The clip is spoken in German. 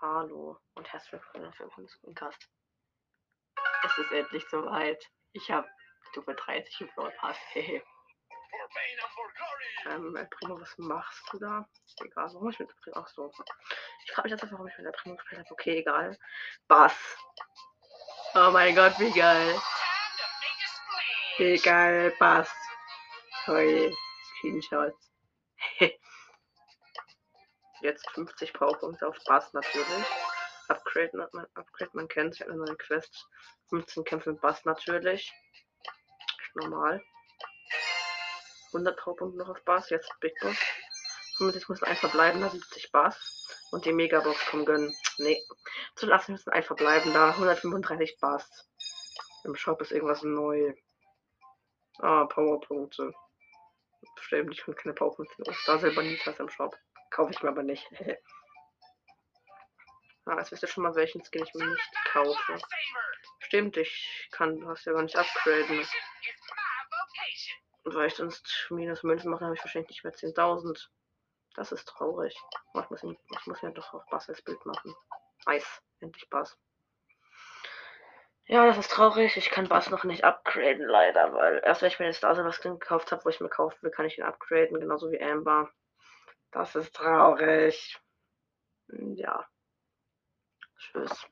Hallo und herzlich willkommen dem Screencast. Es ist endlich soweit. Ich habe Stufe 30 im Floor Pass. ähm, El Primo, was machst du da? Egal, warum ich mit El Primo. Ach so. Ich frage mich jetzt einfach, warum ich mit El Primo gespielt habe. Okay, egal. Bass. Oh mein Gott, wie geil. Wie geil, Bass. Toll. Screenshots. Jetzt 50 Powerpunkte auf Bass natürlich. Upgrade, man, Upgrade, man kennt ja eine neue Quest. 15 Kämpfe mit Bass natürlich. Normal. 100 Powerpunkte noch auf Bass, jetzt Big Boss. 65 müssen ein verbleiben, da 70 Bass. Und die Megabox kommen gönnen. Nee. Zu lassen müssen ein verbleiben, da 135 Bass. Im Shop ist irgendwas neu. Ah, Powerpunkte. Bestimmt, ich finde keine Powerpunkte. Da selber nie was im Shop. Kaufe ich mir aber nicht. ah, jetzt wisst ihr schon mal, welchen Skin ich mir nicht kaufe. Stimmt, ich kann das ja gar nicht upgraden. Und weil ich sonst minus Münzen mache, habe ich wahrscheinlich nicht mehr 10.000. Das ist traurig. Ich, muss, ich muss ja doch auch Bass als Bild machen. Nice. Endlich Bass. Ja, das ist traurig. Ich kann Bass noch nicht upgraden, leider, weil erst wenn ich mir den Star Silver Skin gekauft habe, wo ich mir kaufen will, kann ich ihn upgraden, genauso wie Amber. Das ist traurig. Ja. Tschüss.